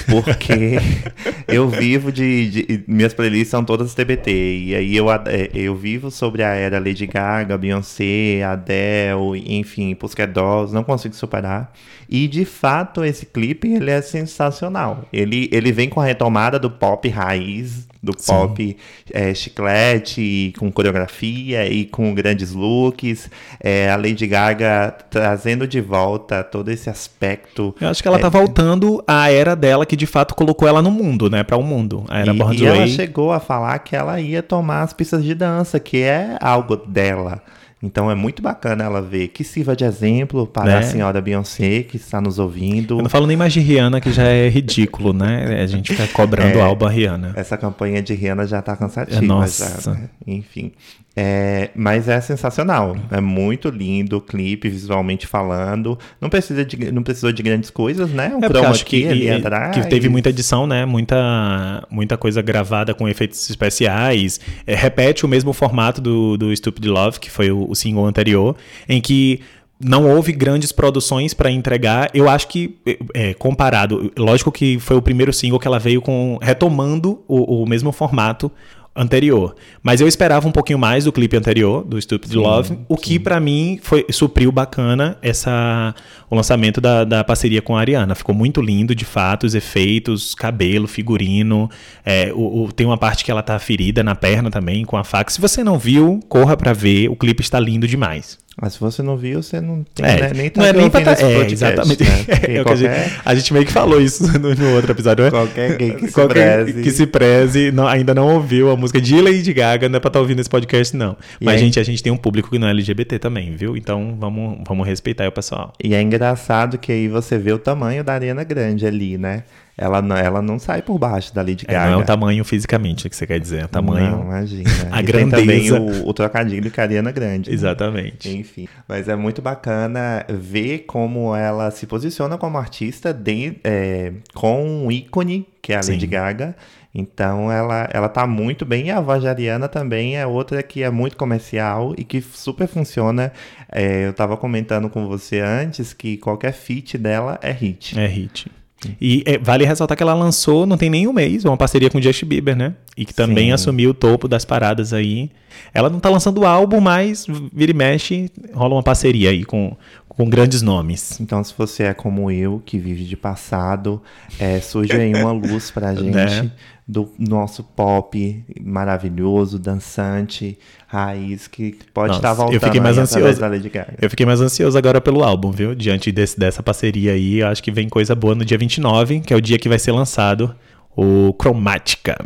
Porque eu vivo de, de- Minhas playlists são todas TBT. E aí eu, é, eu vivo sobre a era Lady Gaga, Beyoncé, Adele, enfim, Pussycat Dolls. Não consigo superar. E de fato, esse clipe ele é sensacional. Ele, ele vem com a retomada do pop raiz, do Sim. pop é, chiclete, com coreografia e com grandes looks. É, a Lady Gaga trazendo de volta todo esse aspecto. Eu acho que ela tá voltando à era dela que de fato colocou ela no mundo, né? Para o mundo. A era e, Born e ela chegou a falar que ela ia tomar as pistas de dança, que é algo dela. Então é muito bacana ela ver que sirva de exemplo para Né? a senhora Beyoncé que está nos ouvindo. Eu não falo nem mais de Rihanna, que já é ridículo, né? A gente fica cobrando É. a Rihanna. Essa campanha de Rihanna já tá cansativa. É, nossa. já, né? Enfim. É, mas é sensacional. É muito lindo o clipe, visualmente falando. Não, precisa de, não precisou de grandes coisas, né? Um É chroma acho que, ali e- atrás. que teve muita edição, né? Muita, muita coisa gravada com efeitos especiais. É, repete o mesmo formato do, do Stupid Love, que foi o, o single anterior, em que não houve grandes produções para entregar. Eu acho que, é, comparado, lógico que foi o primeiro single que ela veio com retomando o, o mesmo formato anterior. Mas eu esperava um pouquinho mais do clipe anterior, do Stupid Love, o que pra mim foi supriu bacana essa o lançamento da, da parceria com a Ariana. Ficou muito lindo, de fato, os efeitos, cabelo, figurino. é, o, o- tem uma parte que ela tá ferida na perna também, com a faca. Se você não viu, corra pra ver, o clipe está lindo demais. Mas se você não viu, você não tem É, né, nem tá não é nem pra tá, é, podcast, exatamente. né? É que a, gente, qualquer, a gente meio que falou isso no, no outro episódio, né? qualquer gay que se Qualquer preze. que se preze, não- ainda não ouviu a música de Lady Gaga, não é pra estar ouvindo esse podcast, não. E Mas, gente, a gente tem um público que não é LGBT também, viu? Então vamos, vamos respeitar aí o pessoal. E é engraçado que aí você vê o tamanho da Ariana Grande ali, né? Ela não, ela não sai por baixo da Lady É, Gaga. não é o tamanho fisicamente que você quer dizer, é o tamanho. Não, imagina. a e tem também grandeza. o, o trocadilho com a Ariana Grande. né? Exatamente. Enfim, mas é muito bacana ver como ela se posiciona como artista de- é, com um ícone, que é a Lady Sim. Gaga. Então ela, ela tá muito bem. E a voz de Ariana também é outra que é muito comercial e que super funciona. É, eu tava comentando com você antes que qualquer feat dela é hit. É hit. E é, vale ressaltar que ela lançou, não tem nem um mês, uma parceria com o Justin Bieber, né? E que também Sim. assumiu o topo das paradas aí. Ela não tá lançando álbum, mas vira e mexe, rola uma parceria aí com, com grandes nomes. Então, se você é como eu, que vive de passado, é, surge aí uma luz pra gente Né? Do nosso pop maravilhoso, dançante, raiz, que pode Nossa, estar eu voltando fiquei mais ansioso. da Lady Gaga. Eu fiquei mais ansioso agora pelo álbum, viu? Diante desse, dessa parceria aí, eu acho que vem coisa boa no dia 29, que é o dia que vai ser lançado o Chromatica.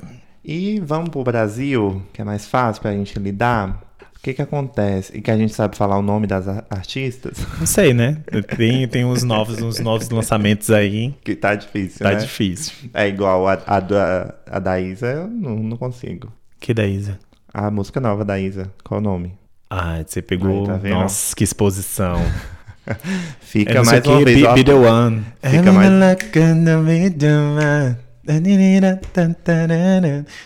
E vamos pro Brasil, que é mais fácil pra gente lidar. O que que acontece? E que a gente sabe falar o nome das artistas? Não sei, né? Tem, tem uns novos, uns novos lançamentos aí. que tá difícil, Tá né? difícil. É igual a, a, da, a da Isa, eu não, não consigo. Que da Isa? A música nova da Isa, qual o nome? Ah, você pegou. Aí, tá vendo? Nossa, que exposição. Fica É mais uma vez. ó. Fica mais-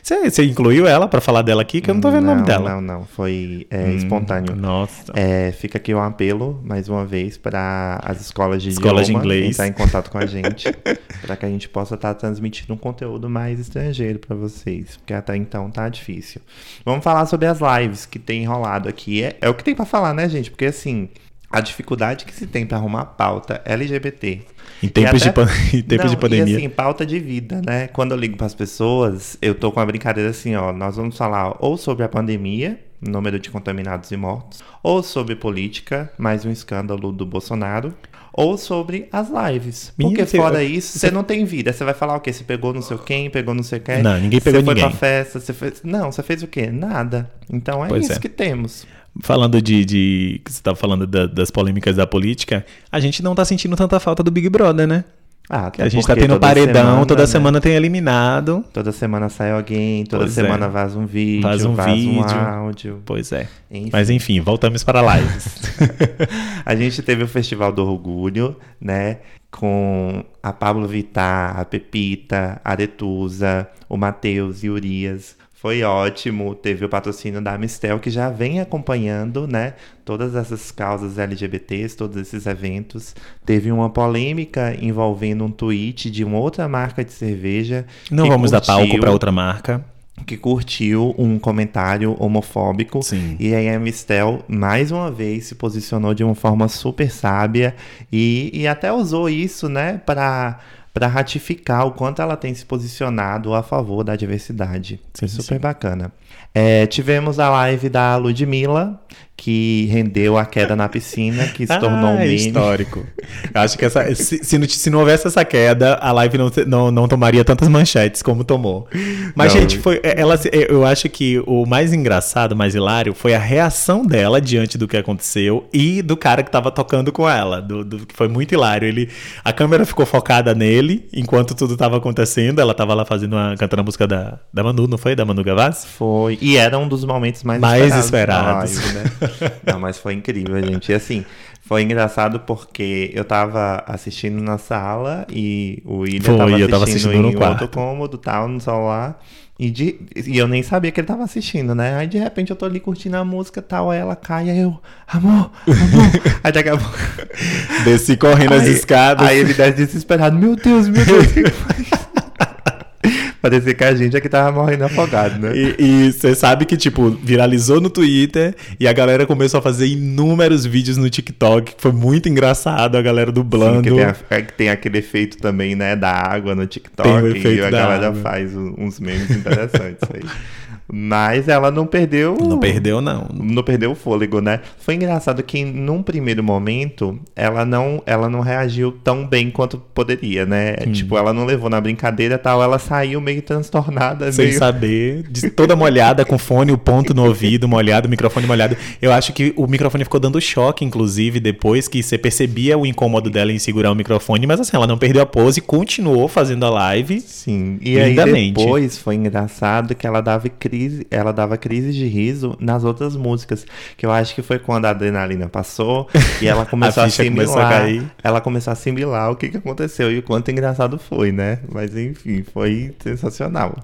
Você, você incluiu ela pra falar dela aqui? Que eu não tô vendo o nome dela. Não, não, foi é, Hum, espontâneo. Nossa. É, fica aqui um apelo, mais uma vez, para as escolas de Escolas de idioma inglês. entrar em contato com a gente, para que a gente possa estar transmitindo um conteúdo mais estrangeiro para vocês, porque até então tá difícil. Vamos falar sobre as lives que tem rolado aqui. É, é o que tem para falar, né, gente? Porque assim, a dificuldade que se tem para arrumar pauta LGBT. Em tempos, até, de, pan... em tempos não, de pandemia. E assim, pauta de vida, né? Quando eu ligo para as pessoas, eu tô com uma brincadeira assim, ó. Nós vamos falar ou sobre a pandemia, número de contaminados e mortos, ou sobre política, mais um escândalo do Bolsonaro, ou sobre as lives. Porque Minha, fora você- isso, você não tem vida. Você vai falar o quê? Você pegou não sei quem, pegou não sei quem. Não, ninguém pegou Você foi ninguém. pra festa, você fez... Não, você fez o quê? Nada. Então é Pois isso é. que temos. Falando de, de. que Você estava falando da- das polêmicas da política, a gente não tá sentindo tanta falta do Big Brother, né? Ah, a gente tá porque tendo toda paredão, semana, toda né? semana tem eliminado. Toda semana sai alguém, toda Pois é. semana vaza um vídeo, Vaza vaza um um, vídeo. áudio. Pois é. Enfim. Mas enfim, voltamos para lives. A gente teve o Festival do Orgulho, né? Com a Pablo Vittar, a Pepita, a Aretusa, o Matheus e o Urias. Foi ótimo. Teve o patrocínio da Amistel, que já vem acompanhando, né? Todas essas causas LGBTs, todos esses eventos. Teve uma polêmica envolvendo um tweet de uma outra marca de cerveja. Não vamos dar palco curtiu- para outra marca. que curtiu um comentário homofóbico. Sim. E aí a Mistel, mais uma vez, se posicionou de uma forma super sábia e, e até usou isso, né, para para ratificar o quanto ela tem se posicionado a favor da diversidade. Foi Sim, super sim. bacana. É, tivemos a live da Ludmilla, que rendeu a queda na piscina, que se tornou um ah, é meme. histórico. Eu acho que essa, se, se, não, se não houvesse essa queda, a live não, não, não tomaria tantas manchetes como tomou. Mas, Não. gente, foi, ela, eu acho que o mais engraçado, mais hilário, foi a reação dela diante do que aconteceu e do cara que tava tocando com ela. Do, do- foi muito hilário. Ele, a câmera ficou focada nele enquanto tudo tava acontecendo. Ela tava lá fazendo uma, cantando a música da, da Manu, não foi? Da Manu Gavassi? Foi. E era um dos momentos mais, Mais esperados. esperados. live, né? Não, mas foi incrível, gente. E assim, foi engraçado porque eu tava assistindo na sala e o William Foi, tava, eu tava assistindo assistindo em quarto. outro cômodo, tal, no celular. E, de, e eu nem sabia que ele tava assistindo, né? Aí de repente eu tô ali curtindo a música tal, aí ela cai, aí eu, amor, amor. aí daqui a pouco. Desci correndo as Aí- escadas. Aí ele desce desesperado, meu Deus, meu Deus, o que faz? Parecia que a gente aqui tava morrendo afogado, né? E você sabe que, tipo, viralizou no Twitter e a galera começou a fazer inúmeros vídeos no TikTok, que foi muito engraçado, a galera Sim, dublando. que tem, a- é que tem aquele efeito também, né, da água no TikTok. Tem o efeito e a galera água. faz uns memes interessantes aí. Mas ela não perdeu. Não perdeu, não. Não perdeu o fôlego, né? Foi engraçado que num primeiro momento ela não, ela não reagiu tão bem quanto poderia, né? Hum. Tipo, ela não levou na brincadeira e tal, ela saiu meio transtornada, Sem meio saber, de- toda molhada, com fone, o ponto no ouvido, molhado, o microfone molhado. Eu acho que o microfone ficou dando choque, inclusive, depois que você percebia o incômodo dela em segurar o microfone, mas assim, ela não perdeu a pose, continuou fazendo a live. Sim, e aí Lindamente. depois foi engraçado que ela dava crise, ela dava crise de riso nas outras músicas, que eu acho que foi quando a adrenalina passou e ela começou a, ficha começou a assimilar, cair. ela começou a assimilar o que, que aconteceu e o quanto engraçado foi, né? Mas enfim, foi sensacional.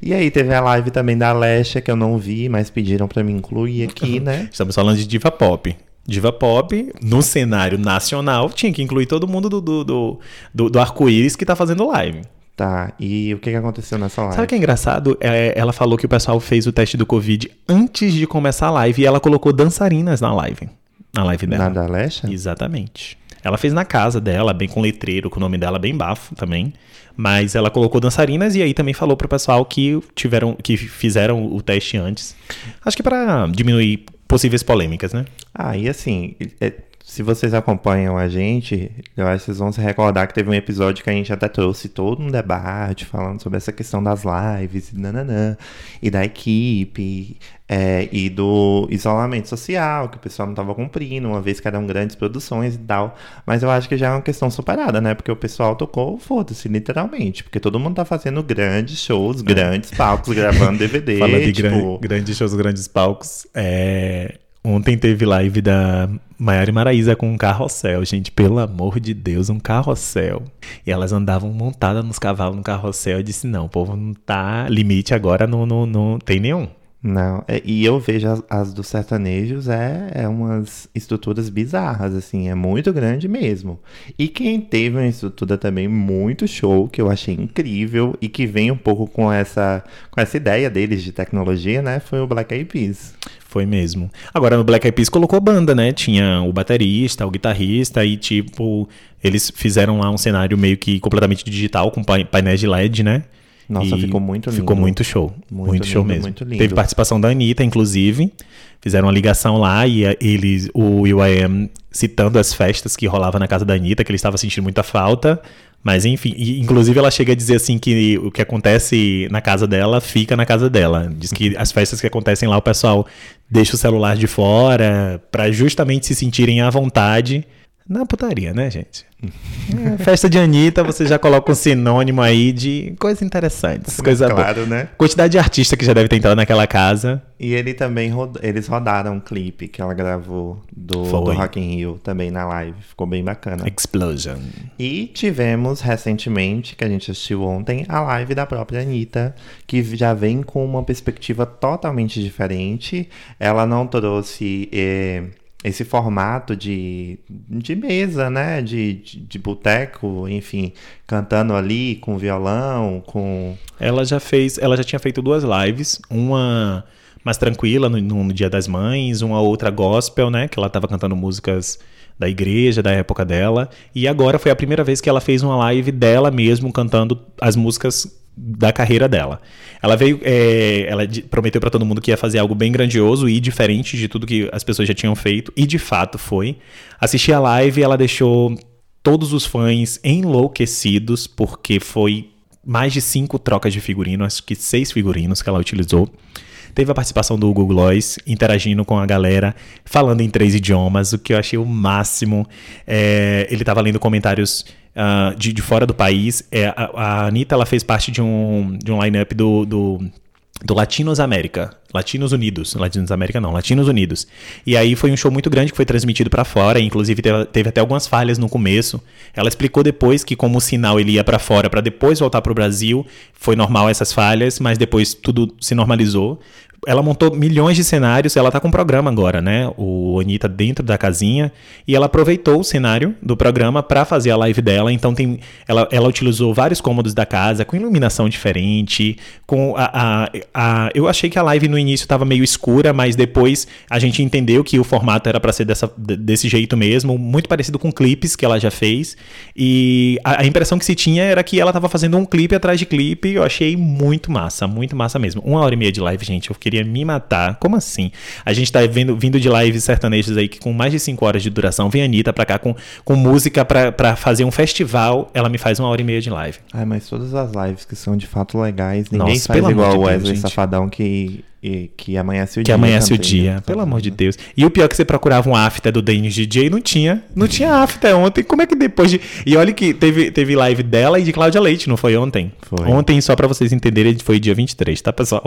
E aí teve a live também da Lesha que eu não vi, mas pediram pra me incluir aqui, né? Estamos falando de diva pop. Diva pop, no cenário nacional, tinha que incluir todo mundo do, do, do, do, do arco-íris que tá fazendo live. Tá, e o que, aconteceu nessa live? Sabe o que é engraçado? É, ela falou que o pessoal fez o teste do Covid antes de começar a live e ela colocou dançarinas na live. Na live dela. Na da Lesha? Exatamente. Ela fez na casa dela, bem com letreiro, com o nome dela bem bafo também. Mas ela colocou dançarinas e aí também falou pro pessoal que tiveram, que fizeram o teste antes. Acho que para diminuir possíveis polêmicas, né? Ah, e assim, é, se vocês acompanham a gente, eu acho que vocês vão se recordar que teve um episódio que a gente até trouxe todo um debate falando sobre essa questão das lives e nananã, e da equipe, é, e do isolamento social, que o pessoal não estava cumprindo, uma vez que eram grandes produções e tal. Mas eu acho que já é uma questão superada, né? Porque o pessoal tocou, foda-se, literalmente. Porque todo mundo tá fazendo grandes shows, grandes palcos, gravando DVD. Falando de tipo, gran- grandes shows, grandes palcos. É, Ontem teve live da Maiara e Maraísa com um carrossel, gente. Pelo amor de Deus, um carrossel. E elas andavam montadas nos cavalos no carrossel. Eu disse: não, o povo não tá. Limite agora não, não, não tem nenhum. Não, é- e eu vejo as, as dos sertanejos é, é umas estruturas bizarras, assim, é muito grande mesmo. E quem teve uma estrutura também muito show, que eu achei incrível, e que vem um pouco com essa, com essa ideia deles de tecnologia, né, foi o Black Eyed Peas. Foi mesmo. Agora no Black Eyed Peas colocou banda, né? Tinha o baterista, o guitarrista e tipo, eles fizeram lá um cenário meio que completamente digital com painéis de LED, né? Nossa, e ficou muito lindo. Ficou muito show. Muito, muito show mesmo. Muito Teve participação da Anitta, inclusive. Fizeram uma ligação lá e eles, o UIM citando as festas que rolava na casa da Anitta, que ele estava sentindo muita falta. Mas enfim, e, inclusive ela chega a dizer assim que o que acontece na casa dela fica na casa dela. Diz que as festas que acontecem lá o pessoal deixa o celular de fora para justamente se sentirem à vontade na putaria, né, gente? É, festa de Anitta, você já coloca um sinônimo aí de coisas interessantes. Coisa claro, boa. né? Quantidade de artista que já deve ter entrado naquela casa. E ele também eles rodaram um clipe que ela gravou do, do Rock in Rio também na live. Ficou bem bacana. Explosion. E tivemos recentemente, que a gente assistiu ontem, a live da própria Anitta, que já vem com uma perspectiva totalmente diferente. Ela não trouxe. Eh, esse formato de, de mesa, né? De, de, de boteco, enfim, cantando ali com violão, com. Ela já fez, ela já tinha feito duas lives, uma mais tranquila no, no Dia das Mães, uma outra gospel, né? Que ela estava cantando músicas da igreja, da época dela. E agora foi a primeira vez que ela fez uma live dela mesmo cantando as músicas da carreira dela. Ela veio, é, ela prometeu para todo mundo que ia fazer algo bem grandioso e diferente de tudo que as pessoas já tinham feito, e de fato foi. Assisti a live ela deixou todos os fãs enlouquecidos, porque foi mais de cinco trocas de figurino, acho que seis figurinos que ela utilizou. Teve a participação do Google Gloss interagindo com a galera, falando em três idiomas, o que eu achei o máximo. É, ele estava lendo comentários uh, de, de fora do país. É, a, a Anitta ela fez parte de um, de um line-up do, do, do Latinos América. Latinos Unidos. Latinos América não, Latinos Unidos. E aí foi um show muito grande que foi transmitido para fora, inclusive teve, teve, até algumas falhas no começo. Ela explicou depois que como o sinal ele ia para fora para depois voltar para o Brasil, foi normal essas falhas, mas depois tudo se normalizou ela montou milhões de cenários, ela tá com um programa agora, né? O Anitta dentro da casinha, e ela aproveitou o cenário do programa para fazer a live dela. Então tem, ela, ela utilizou vários cômodos da casa com iluminação diferente, com a, a, a eu achei que a live no início estava meio escura, mas depois a gente entendeu que o formato era para ser dessa, desse jeito mesmo, muito parecido com clipes que ela já fez. E a, a impressão que se tinha era que ela estava fazendo um clipe atrás de clipe. Eu achei muito massa, muito massa mesmo. Uma hora e meia de live, gente. Eu queria me matar. Como assim? A gente tá vendo, vindo de lives sertanejas aí que com mais de 5 horas de duração, vem a Anitta pra cá com, com música pra, pra fazer um festival, ela me faz uma hora e meia de live. Ai, mas todas as lives que são de fato legais, ninguém Nossa, faz igual o Wesley Safadão que e que amanhece o que dia. Que amanhece também, o dia, né? pelo amor de Deus. E o pior é que você procurava um after do Dennis DJ não tinha. Não tinha after ontem. Como é que depois de. E olha que teve, teve live dela e de Cláudia Leite, não foi ontem? Foi. Ontem, só para vocês entenderem, foi dia 23, tá, pessoal?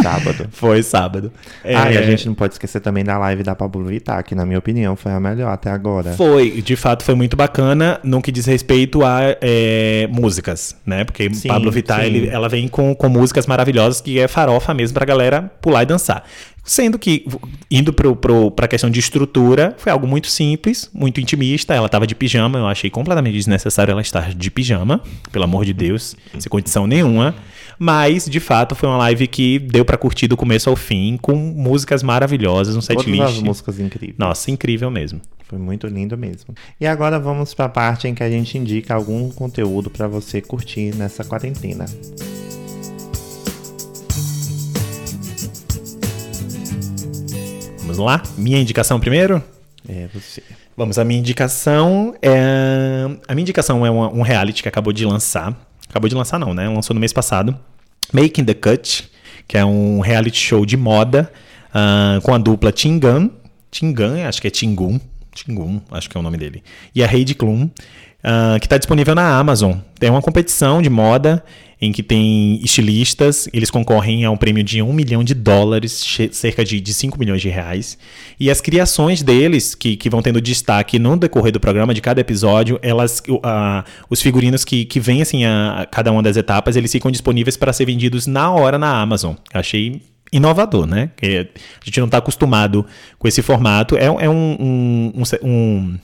Sábado. foi sábado. É... Ah, e a gente não pode esquecer também da live da Pablo Vittar, que na minha opinião foi a melhor até agora. Foi, de fato foi muito bacana no que diz respeito a é, músicas, né? Porque sim, Pablo Vittar, ele, ela vem com, com músicas maravilhosas que é farofa mesmo pra galera pular e dançar. Sendo que, indo para a questão de estrutura, foi algo muito simples, muito intimista. Ela estava de pijama, eu achei completamente desnecessário ela estar de pijama, pelo amor de Deus, sem condição nenhuma. Mas, de fato, foi uma live que deu para curtir do começo ao fim, com músicas maravilhosas, um setlist. Todas as músicas incríveis. Nossa, incrível mesmo. Foi muito lindo mesmo. E agora vamos para a parte em que a gente indica algum conteúdo para você curtir nessa quarentena. Vamos lá? Minha indicação primeiro? É, você. Vamos, a minha indicação é. A minha indicação é um reality que acabou de lançar. Acabou de lançar, não, né? Lançou no mês passado. Making the Cut, que é um reality show de moda uh, com a dupla Tingan. Tingan, acho que é Tingun. Tingun, acho que é o nome dele. E a Heidi Klum, uh, que está disponível na Amazon. Tem uma competição de moda em que tem estilistas, eles concorrem a um prêmio de 1 milhão de dólares, cerca de, de 5 milhões de reais. E as criações deles, que, que vão tendo destaque no decorrer do programa, de cada episódio, elas, os figurinos que, que vencem a, a cada uma das etapas, eles ficam disponíveis para ser vendidos na hora na Amazon. Achei inovador, né? a gente não está acostumado com esse formato. É, é um, um, um,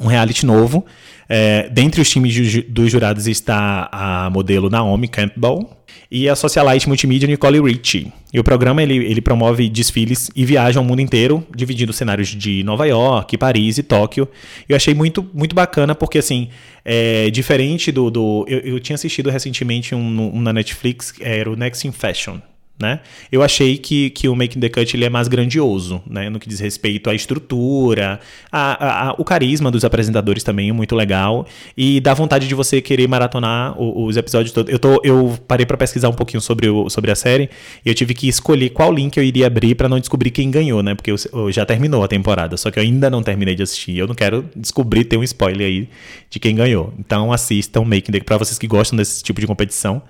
um reality novo É, dentre os times ju- dos jurados está a modelo Naomi Campbell e a socialite multimídia Nicole Richie. E o programa ele, ele promove desfiles e viaja ao mundo inteiro, dividindo cenários de Nova York, Paris e Tóquio. Eu achei muito, muito bacana porque, assim, é diferente do... do eu, eu tinha assistido recentemente um, um na Netflix, era o Next in Fashion. Né? Eu achei que, que o Making the Cut ele é mais grandioso, né? No que diz respeito à estrutura, a, a- a- o carisma dos apresentadores também é muito legal e dá vontade de você querer maratonar o- os episódios todos. Eu, tô, eu parei para pesquisar um pouquinho sobre, o, sobre a série e eu tive que escolher qual link eu iria abrir para não descobrir quem ganhou, né? Porque eu, eu já terminou a temporada, só que eu ainda não terminei de assistir. Eu não quero descobrir ter um spoiler aí de quem ganhou. Então assistam Making the para vocês que gostam desse tipo de competição.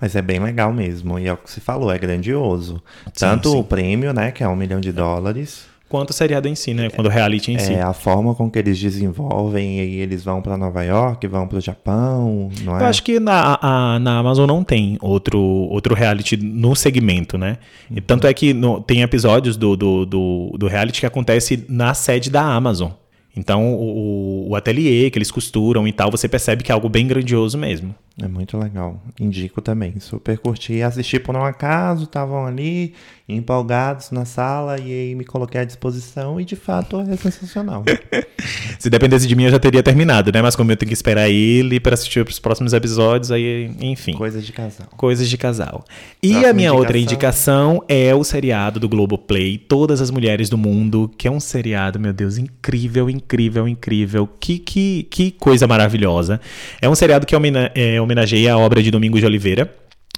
Mas é bem legal mesmo. E é o que você falou, é grandioso. Tanto sim. o prêmio, né, que é um milhão de dólares, Quanto o seriado em si, né? Quando o reality em si. é a forma com que eles desenvolvem, e eles vão pra Nova York, vão pro Japão, não é? Eu acho que na, a- na Amazon não tem outro, outro reality no segmento, né? E tanto é que no- tem episódios do, do, do, do reality que acontece na sede da Amazon. Então, o, o ateliê que eles costuram e tal, você percebe que é algo bem grandioso mesmo. É muito legal. Indico também. Super curti. Assisti por um acaso, estavam ali, empolgados na sala, e aí me coloquei à disposição, e de fato é sensacional. Se dependesse de mim, eu já teria terminado, né? Mas como eu tenho que esperar ele para assistir os próximos episódios, aí, enfim. Coisa de casal. Coisas de casal. E Próxima a minha outra indicação. indicação é o seriado do Globoplay, Todas as Mulheres do Mundo, que é um seriado, meu Deus, incrível, incrível, incrível. Que, que, que coisa maravilhosa. É um seriado que homena- é, homenageia a obra de Domingos de Oliveira.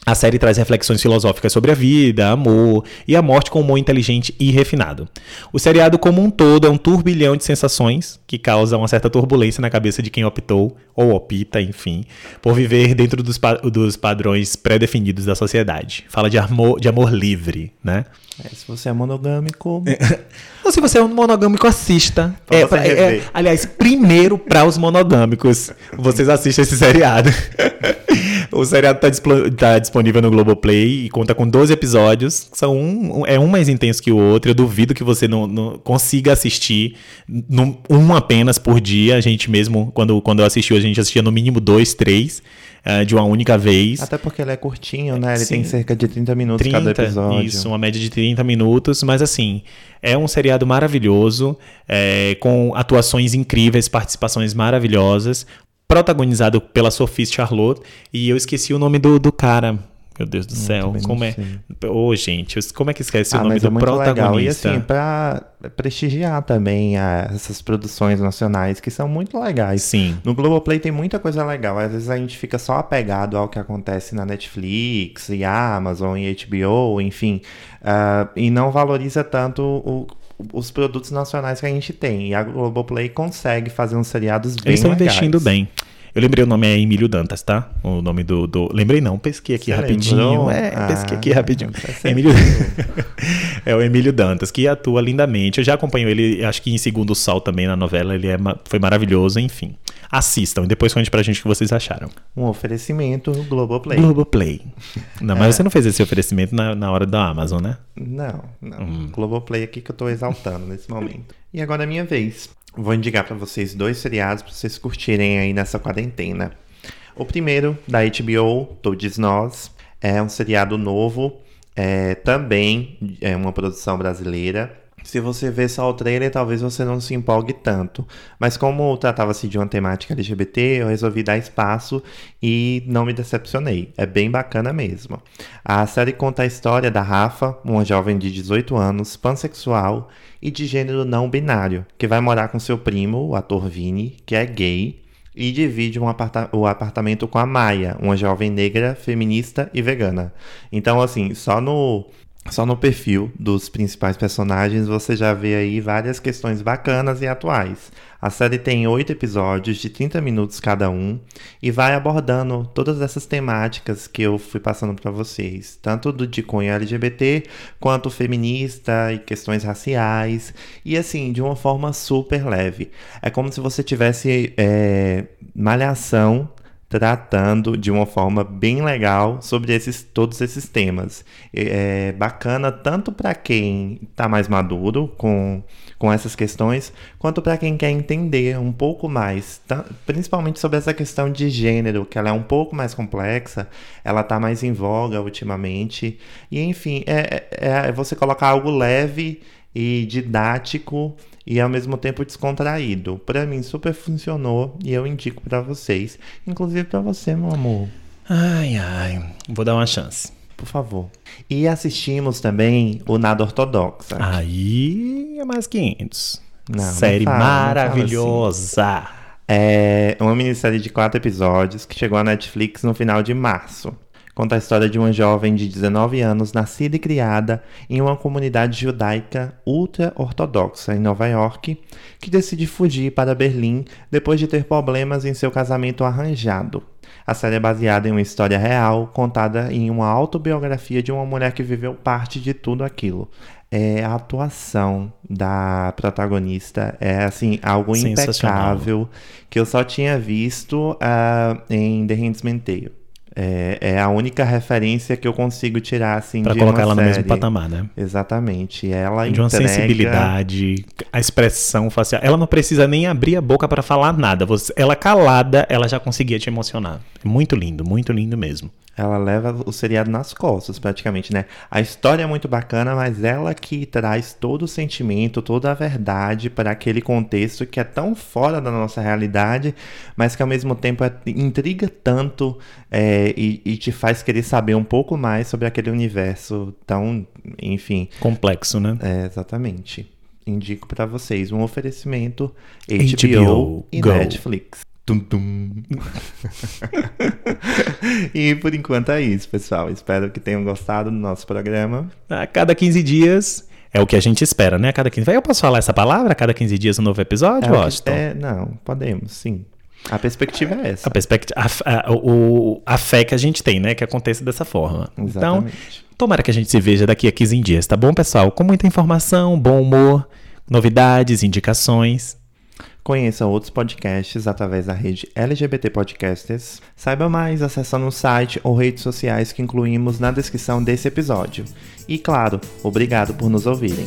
A série traz reflexões filosóficas sobre a vida, amor e a morte com humor inteligente e refinado. O seriado como um todo é um turbilhão de sensações que causam uma certa turbulência na cabeça de quem optou, ou opta, enfim, por viver dentro dos, pa- dos padrões pré-definidos da sociedade. Fala de amor, de amor livre, né? É, se você é monogâmico, Ou se você é um monogâmico, assista. É, pra- é- aliás, primeiro para os monogâmicos, vocês assistem esse seriado. o seriado tá, tá disponível no Globoplay e conta com 12 episódios. São um, é um mais intenso que o outro. Eu duvido que você não, não consiga assistir num- um apenas por dia. A gente mesmo, quando, quando eu assisti, a gente assistia no mínimo dois, três, eh, de uma única vez. até porque ele é curtinho, né? Ele Sim. tem cerca de 30 minutos cada episódio. Isso, uma média de 30 minutos, mas assim, é um seriado maravilhoso, é, com atuações incríveis, participações maravilhosas, protagonizado pela Sophie Charlotte, e eu esqueci o nome do, do cara. Meu Deus do céu, também não como é? Ô, gente, como é que esquece o Ah, nome mas do é muito legal. E protagonista? assim, pra prestigiar também ah, essas produções nacionais que são muito legais. Sim. No Globoplay tem muita coisa legal. Às vezes a gente fica só apegado ao que acontece na Netflix, e Amazon, e HBO, enfim, ah, e não valoriza tanto o- os produtos nacionais que a gente tem. E a Globoplay consegue fazer uns seriados bem Eles estão legais. investindo bem. Eu lembrei o nome é Emílio Dantas, tá? O nome do. do... Lembrei não, pesquei aqui Você rapidinho. lembrou? É, pesquei aqui Ah, rapidinho. você Emílio... é o Emílio Dantas, que atua lindamente. Eu já acompanho ele, acho que em Segundo Sol também na novela. Ele é foi maravilhoso, enfim. Assistam e depois conte pra gente o que vocês acharam. Um oferecimento Globoplay. Globoplay. Não, mas É. você não fez esse oferecimento na, na hora da Amazon, né? Não, não. Hum. Globoplay aqui que eu tô exaltando nesse momento. E agora é minha vez. Vou indicar pra vocês dois seriados pra vocês curtirem aí nessa quarentena. O primeiro, da HBO, Todos Nós, é um seriado novo, é, também é uma produção brasileira. Se você ver só o trailer, talvez você não se empolgue tanto. Mas como tratava-se de uma temática LGBT, eu resolvi dar espaço e não me decepcionei. É bem bacana mesmo. A série conta a história da Rafa, uma jovem de 18 anos, pansexual e de gênero não binário, que vai morar com seu primo, o ator Vini, que é gay, e divide um aparta- o apartamento com a Maia, uma jovem negra, feminista e vegana. Então, assim, só no só no perfil dos principais personagens você já vê aí várias questões bacanas e atuais. A série tem oito episódios de 30 minutos cada um e vai abordando todas essas temáticas que eu fui passando para vocês, tanto do de cunho LGBT quanto feminista e questões raciais e assim de uma forma super leve. É como se você tivesse é, malhação tratando de uma forma bem legal sobre esses, todos esses temas. É bacana tanto para quem está mais maduro com, com essas questões, quanto para quem quer entender um pouco mais, principalmente sobre essa questão de gênero, que ela é um pouco mais complexa, ela está mais em voga ultimamente. E enfim, é, é, é você colocar algo leve e didático e ao mesmo tempo descontraído. Para mim super funcionou e eu indico para vocês, inclusive para você, meu amor. Ai, ai, vou dar uma chance. Por favor. E assistimos também o Nada Ortodoxa. Aí é mais 500. Não, Série não fala, maravilhosa. Não assim. É uma minissérie de quatro episódios que chegou à Netflix no final de março. Conta a história de uma jovem de 19 anos, nascida e criada em uma comunidade judaica ultra-ortodoxa em Nova York, que decide fugir para Berlim depois de ter problemas em seu casamento arranjado. A série é baseada em uma história real, contada em uma autobiografia de uma mulher que viveu parte de tudo aquilo. É, a atuação da protagonista é assim algo impecável que eu só tinha visto uh, em The Handmaid's Tale. É, é, a única referência que eu consigo tirar assim para colocar ela série. no mesmo patamar, né? Exatamente. Ela de uma sensibilidade, a expressão facial. Ela não precisa nem abrir a boca para falar nada. Você, ela calada, ela já conseguia te emocionar. Muito lindo, muito lindo mesmo. Ela leva o seriado nas costas, praticamente, né? A história é muito bacana, mas ela que traz todo o sentimento, toda a verdade para aquele contexto que é tão fora da nossa realidade, mas que ao mesmo tempo é, intriga tanto é, e, e, te faz querer saber um pouco mais sobre aquele universo tão, enfim. Complexo, né? É, exatamente. Indico para vocês um oferecimento HBO, HBO e Go. Netflix. Tum, tum. e por enquanto é isso, pessoal. Espero que tenham gostado do nosso programa. A cada 15 dias é o que a gente espera, né? A cada 15 Eu posso falar essa palavra? A cada 15 dias um novo episódio, é, Washington? É, não, podemos, sim. A perspectiva é essa. A perspectiva, a, a, o, a fé que a gente tem, né? Que aconteça dessa forma. Então, Exatamente. Então, tomara que a gente se veja daqui a 15 dias, tá bom, pessoal? Com muita informação, bom humor, novidades, indicações. Conheça outros podcasts através da rede LGBT Podcasters. Saiba mais acessando o site ou redes sociais que incluímos na descrição desse episódio. E claro, obrigado por nos ouvirem.